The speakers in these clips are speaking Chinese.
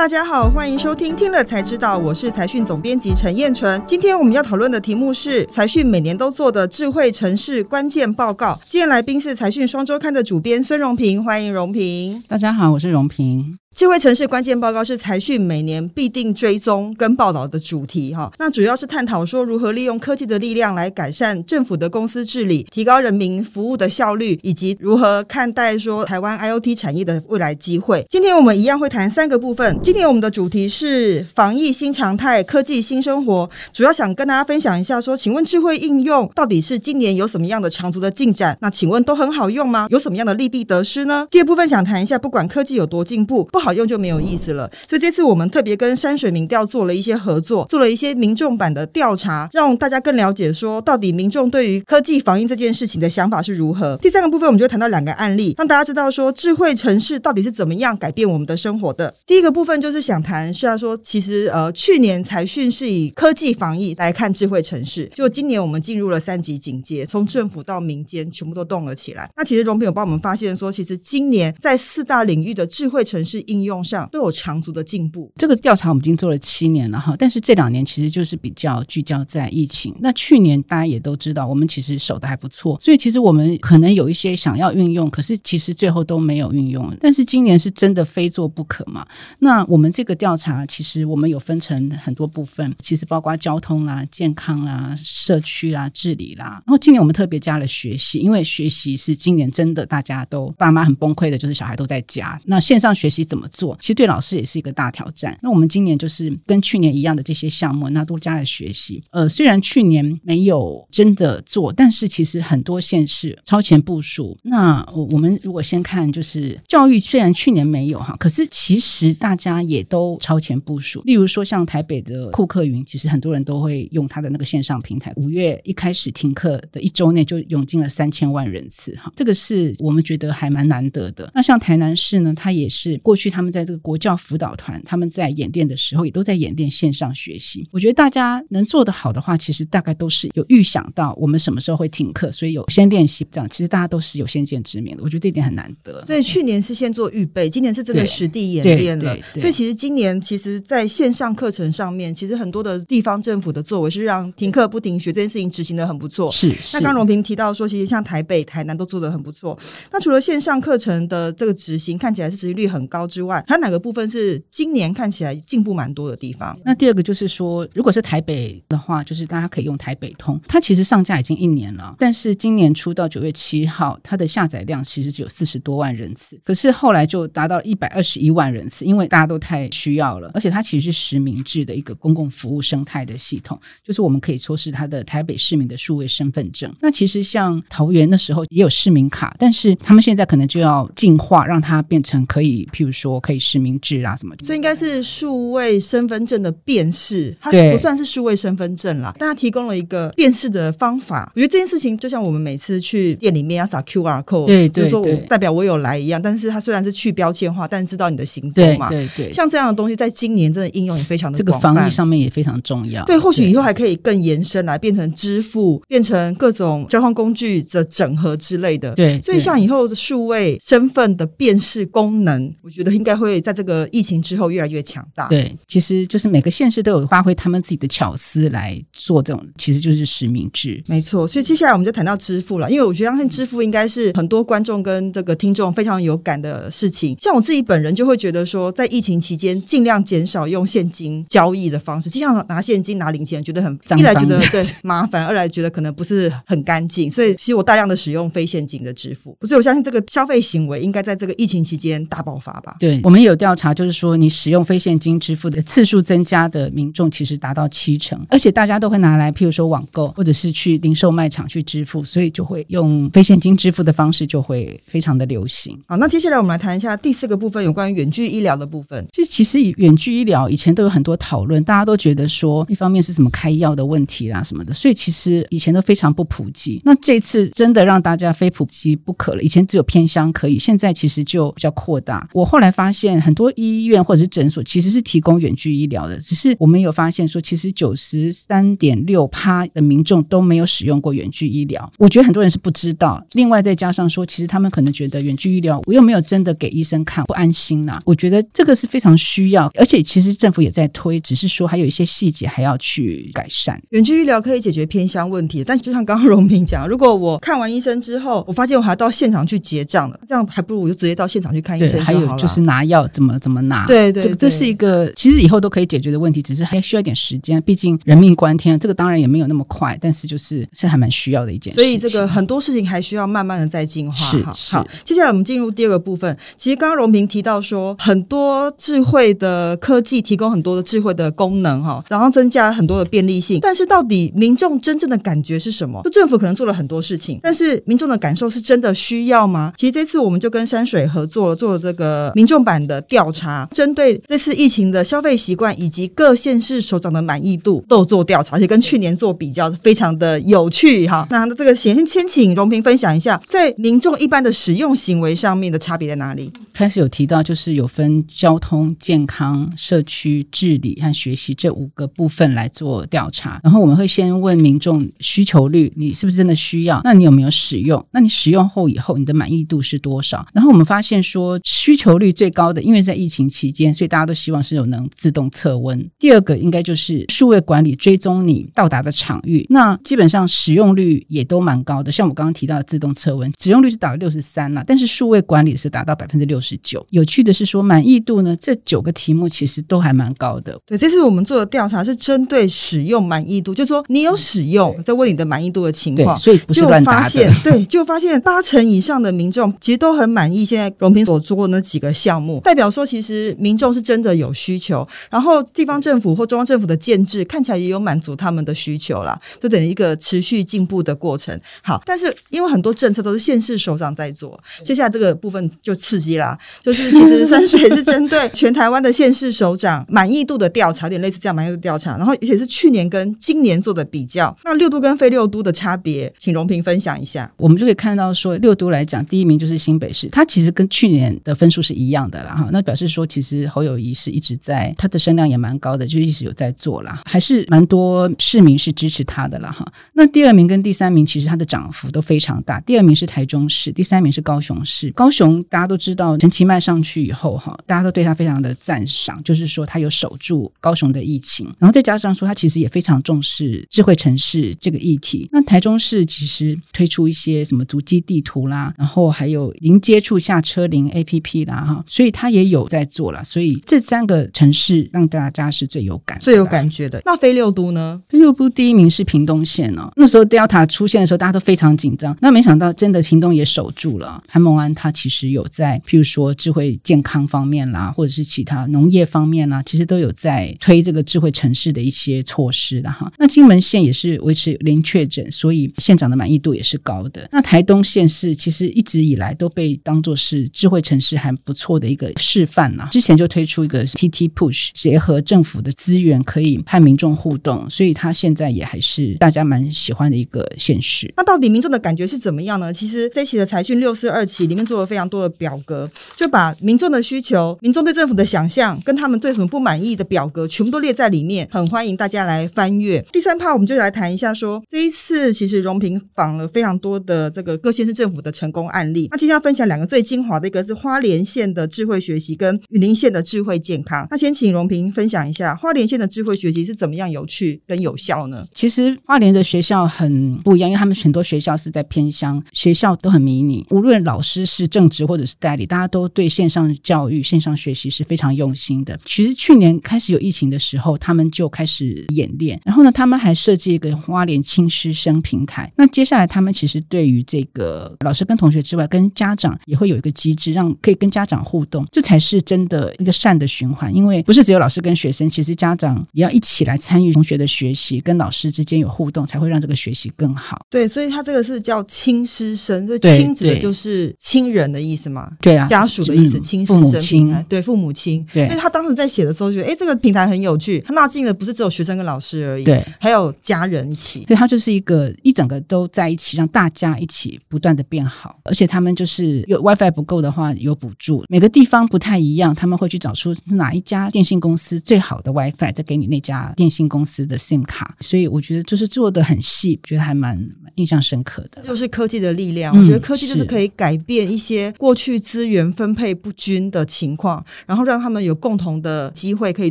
大家好，欢迎收听听了才知道，我是财讯总编辑陈彦纯。今天我们要讨论的题目是财讯每年都做的智慧城市关键报告。今天来宾是财讯双周刊的主编孙荣平，欢迎荣平。大家好，我是荣平。智慧城市关键报告是财讯每年必定追踪跟报道的主题哈，那主要是探讨说如何利用科技的力量来改善政府的公司治理，提高人民服务的效率，以及如何看待说台湾 IoT 产业的未来机会。今天我们一样会谈三个部分。今天我们的主题是防疫新常态，科技新生活，主要想跟大家分享一下说，请问智慧应用到底是今年有什么样的长足的进展？那请问都很好用吗？有什么样的利弊得失呢？第二部分想谈一下，不管科技有多进步，不好用就没有意思了。所以这次我们特别跟山水民调做了一些合作，做了一些民众版的调查，让大家更了解说到底民众对于科技防疫这件事情的想法是如何。第三个部分，我们就谈到两个案例，让大家知道说智慧城市到底是怎么样改变我们的生活的。第一个部分就是想谈，是要说其实呃去年财讯是以科技防疫来看智慧城市，就今年我们进入了三级警戒，从政府到民间全部都动了起来。那其实荣平有帮我们发现说，其实今年在四大领域的智慧城市应用上都有长足的进步。这个调查我们已经做了七年了哈，但是这两年其实就是比较聚焦在疫情。那去年大家也都知道，我们其实守得还不错，所以其实我们可能有一些想要运用，可是其实最后都没有运用。但是今年是真的非做不可嘛？那我们这个调查其实我们有分成很多部分，其实包括交通啦、健康啦、社区啦、治理啦。然后今年我们特别加了学习，因为学习是今年真的大家都爸妈很崩溃的，就是小孩都在家，那线上学习怎么么做？其实对老师也是一个大挑战。那我们今年就是跟去年一样的这些项目，那都加了学习。呃，虽然去年没有真的做，但是其实很多县市超前部署。那我我们如果先看，就是教育，虽然去年没有哈，可是其实大家也都超前部署。例如说，像台北的库克云，其实很多人都会用他的那个线上平台。五月一开始停课的一周内，就涌进了三千万人次哈，这个是我们觉得还蛮难得的。那像台南市呢，它也是过去他们在这个国教辅导团，他们在演练的时候，也都在演练线上学习。我觉得大家能做得好的话，其实大概都是有预想到我们什么时候会停课，所以有先练习这样。其实大家都是有先见之明的，我觉得这点很难得。所以去年是先做预备，今年是真的实地演练了。所以其实今年其实在线上课程上面，其实很多的地方政府的作为是让停课不停学这件事情执行的很不错。是。是那刚荣平提到说，其实像台北、台南都做的很不错。那除了线上课程的这个执行看起来是执行率很高之之外，它哪个部分是今年看起来进步蛮多的地方？那第二个就是说，如果是台北的话，就是大家可以用台北通，它其实上架已经一年了，但是今年初到九月七号，它的下载量其实只有四十多万人次，可是后来就达到一百二十一万人次，因为大家都太需要了，而且它其实是实名制的一个公共服务生态的系统，就是我们可以说是它的台北市民的数位身份证。那其实像桃园那时候也有市民卡，但是他们现在可能就要进化，让它变成可以，譬如说可以实名制啊什么。这应该是数位身份证的辨识，它是不算是数位身份证啦，但它提供了一个辨识的方法。我觉得这件事情就像我们每次去店里面要扫 QR code，对对，就是说我代表我有来一样，但是它虽然是去标签化，但是知道你的行踪嘛。对对，像这样的东西在今年真的应用也非常的广泛，这个防疫上面也非常重要。对，或许以后还可以更延伸来变成支付，变成各种交通工具的整合之类的。对，所以像以后的数位身份的辨识功能，我觉得应该会在这个疫情之后越来越强大。对，其实就是每个县市都有发挥他们自己的巧思来做这种，其实就是实名制。没错，所以接下来我们就谈到支付了，因为我觉得相信支付应该是很多观众跟这个听众非常有感的事情。像我自己本人就会觉得说，在疫情期间尽量减少用现金交易的方式，经常拿现金拿零钱，觉得很一来觉得对麻烦，二来觉得可能不是很干净，所以其实我大量的使用非现金的支付。所以我相信这个消费行为应该在这个疫情期间大爆发吧？对，我们有调查，就是说你使用非现金支付的次数增加的民众其实达到七成，而且大家都会拿来，譬如说网购或者是去零售卖场去支付，所以就会用非现金支付的方式就会非常的流行。好，那接下来我们来谈一下第四个部分，有关于远距医疗的部分。就其实远距医疗以前都有很多讨论，大家都觉得说一方面是什么开药的问题啦什么的，所以其实以前都非常不普及。那这次真的让大家非普及不可了，以前只有偏乡可以，现在其实就比较扩大。我后来发发现很多医院或者是诊所其实是提供远距医疗的，只是我们有发现说，其实九十三点六趴的民众都没有使用过远距医疗。我觉得很多人是不知道。另外再加上说，其实他们可能觉得远距医疗我又没有真的给医生看，不安心呐、啊。我觉得这个是非常需要，而且其实政府也在推，只是说还有一些细节还要去改善。远距医疗可以解决偏乡问题，但就像刚刚荣平讲，如果我看完医生之后，我发现我还要到现场去结账了，这样还不如我就直接到现场去看医生就好了。还有就是拿药怎么怎么拿，对对，对，这这是一个其实以后都可以解决的问题，只是还需要一点时间，毕竟人命关天，这个当然也没有那么快，但是就是是还蛮需要的一件事。所以这个很多事情还需要慢慢的在进化。是好，好，接下来我们进入第二个部分。其实刚刚荣平提到说，很多智慧的科技提供很多的智慧的功能哈，然后增加很多的便利性，但是到底民众真正的感觉是什么？就政府可能做了很多事情，但是民众的感受是真的需要吗？其实这次我们就跟山水合作了，做了这个民众版的调查，针对这次疫情的消费习惯以及各县市首长的满意度都做调查，而且跟去年做比较，非常的有趣哈。那这个先先请荣平分享一下，在民众一般的使用行为上面的差别在哪里？开始有提到，就是有分交通、健康、社区治理和学习这五个部分来做调查，然后我们会先问民众需求率，你是不是真的需要？那你有没有使用？那你使用后以后，你的满意度是多少？然后我们发现说，需求率最高的，因为在疫情期间，所以大家都希望是有能自动测温。第二个应该就是数位管理追踪你到达的场域，那基本上使用率也都蛮高的。像我刚刚提到的自动测温，使用率是达到六十三了，但是数位管理是达到百分之六十九。有趣的是说，满意度呢，这九个题目其实都还蛮高的。对，这次我们做的调查是针对使用满意度，就是说你有使用，在问你的满意度的情况，所以不是乱答的。对，就发现八成以上的民众其实都很满意现在荣平所做的那几个项项目，代表说其实民众是真的有需求，然后地方政府或中央政府的建制看起来也有满足他们的需求啦，就等于一个持续进步的过程。好，但是因为很多政策都是县市首长在做，接下来这个部分就刺激啦，就是其实山水是针对全台湾的县市首长满意度的调查，有点类似这样满意度调查，然后而且是去年跟今年做的比较，那六都跟非六都的差别，请荣平分享一下。我们就可以看到说，六都来讲，第一名就是新北市，它其实跟去年的分数是一样的啦哈，那表示说其实侯友宜是一直在，他的声量也蛮高的，就一直有在做啦，还是蛮多市民是支持他的啦哈。那第二名跟第三名其实他的涨幅都非常大，第二名是台中市，第三名是高雄市。高雄大家都知道，陈其迈上去以后哈，大家都对他非常的赞赏，就是说他有守住高雄的疫情，然后再加上说他其实也非常重视智慧城市这个议题。那台中市其实推出一些什么足迹地图啦，然后还有零接触下车零 APP 啦哈，所以他也有在做了。所以这三个城市让大家是最有感、最有感觉的。那非六都呢？非六都第一名是屏东县哦，那时候 Delta 出现的时候，大家都非常紧张。那没想到真的屏东也守住了。韩孟安他其实有在，譬如说智慧健康方面啦，或者是其他农业方面啦，其实都有在推这个智慧城市的一些措施的哈。那金门县也是维持零确诊，所以县长的满意度也是高的。那台东县是其实一直以来都被当作是智慧城市还不错的一个示范呐。之前就推出一个 TT Push，结合政府的资源可以和民众互动，所以它现在也还是大家蛮喜欢的一个现实。那到底民众的感觉是怎么样呢？其实这期的财讯六四二期里面做了非常多的表格，就把民众的需求、民众对政府的想象，跟他们对什么不满意的表格，全部都列在里面，很欢迎大家来翻阅。第三趴，我们就来谈一下，说这一次其实荣平访了非常多的这个各县市政府的成功案例。那今天要分享两个最精华的，一个是花莲县的智慧学习，跟云林县的智慧健康。那先请荣平分享一下花莲县的智慧学习是怎么样有趣跟有效呢？其实花莲的学校很不一样，因为他们很多学校是在偏乡，学校都很迷你，无论老师是正职或者是代理，大家都对线上教育、线上学习是非常用心的。其实去年开始有疫情的时候，他们就开始演练，然后呢，他们还设计一个花莲亲师生平台。那接下来他们其实对于这个老师跟同学之外，跟家长也会有一个机制，让可以跟家长互动，这才是真的一个善的循环。因为不是只有老师跟学生，其实家长也要一起来参与同学的学习，跟老师之间有互动，才会让这个学习更好。对，所以他这个是叫亲师生，所以亲指的就是亲人的意思嘛？对啊，家属的意思，嗯、亲师生父母亲，对父母亲。对，所以他当时在写的时候，觉得哎，这个平台很有趣。他纳进的不是只有学生跟老师而已，对，还有家人一起。所以他就是一个一整个都在一起，让大家一起不断的变好。而且他们就是有 WiFi 不够的话有补助，每每个地方不太一样，他们会去找出哪一家电信公司最好的 WiFi，再给你那家电信公司的 SIM 卡。所以我觉得就是做的很细，觉得还蛮印象深刻的。就是科技的力量，我觉得科技就是可以改变一些过去资源分配不均的情况，然后让他们有共同的机会可以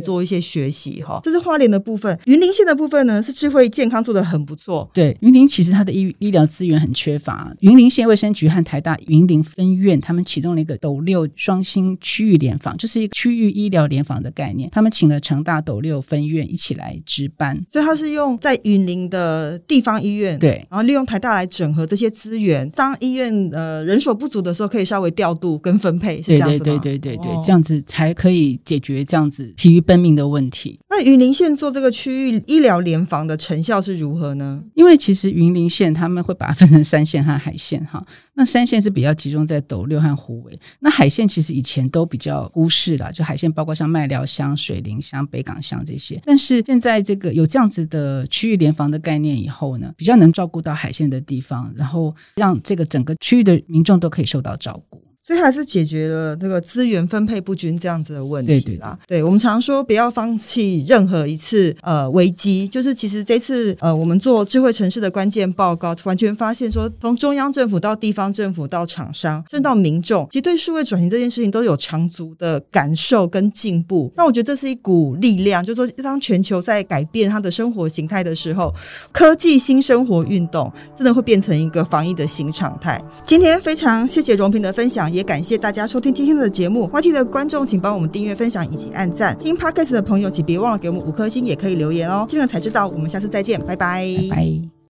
做一些学习。哈，这是花莲的部分，云林县的部分呢是智慧健康做的很不错。对，云林其实它的医医疗资源很缺乏，云林县卫生局和台大云林分院他们启动了一个斗六双星区域联防，就是一个区域医疗联防的概念。他们请了成大斗六分院一起来值班，所以他是用在云林的地方医院，对，然后利用台大来整合这些资源，当医院呃人手不足的时候，可以稍微调度跟分配，是这样子吗？对对对对对对，哦、这样子才可以解决这样子疲于奔命的问题。那云林县做这个区域医疗联防的成效是如何呢？因为其实云林县他们会把它分成山线和海线哈。那山线是比较集中在斗六和虎尾，那海线其实以前都比较忽视了，就海线包括像麦寮乡、水林乡、北港乡这些。但是现在这个有这样子的区域联防的概念以后呢，比较能照顾到海线的地方，然后让这个整个区域的民众都可以受到照顾。所以还是解决了这个资源分配不均这样子的问题啦。对对我们常说不要放弃任何一次呃危机，就是其实这次呃我们做智慧城市的关键报告，完全发现说，从中央政府到地方政府到厂商，甚至到民众，其实对数位转型这件事情都有长足的感受跟进步。那我觉得这是一股力量，就是说当全球在改变它的生活形态的时候，科技新生活运动真的会变成一个防疫的新常态。今天非常谢谢荣平的分享。也感谢大家收听今天的节目，YT 的观众请帮我们订阅、分享以及按赞。听 Podcast 的朋友请别忘了给我们五颗星，也可以留言哦。听了才知道，我们下次再见，拜拜。拜拜。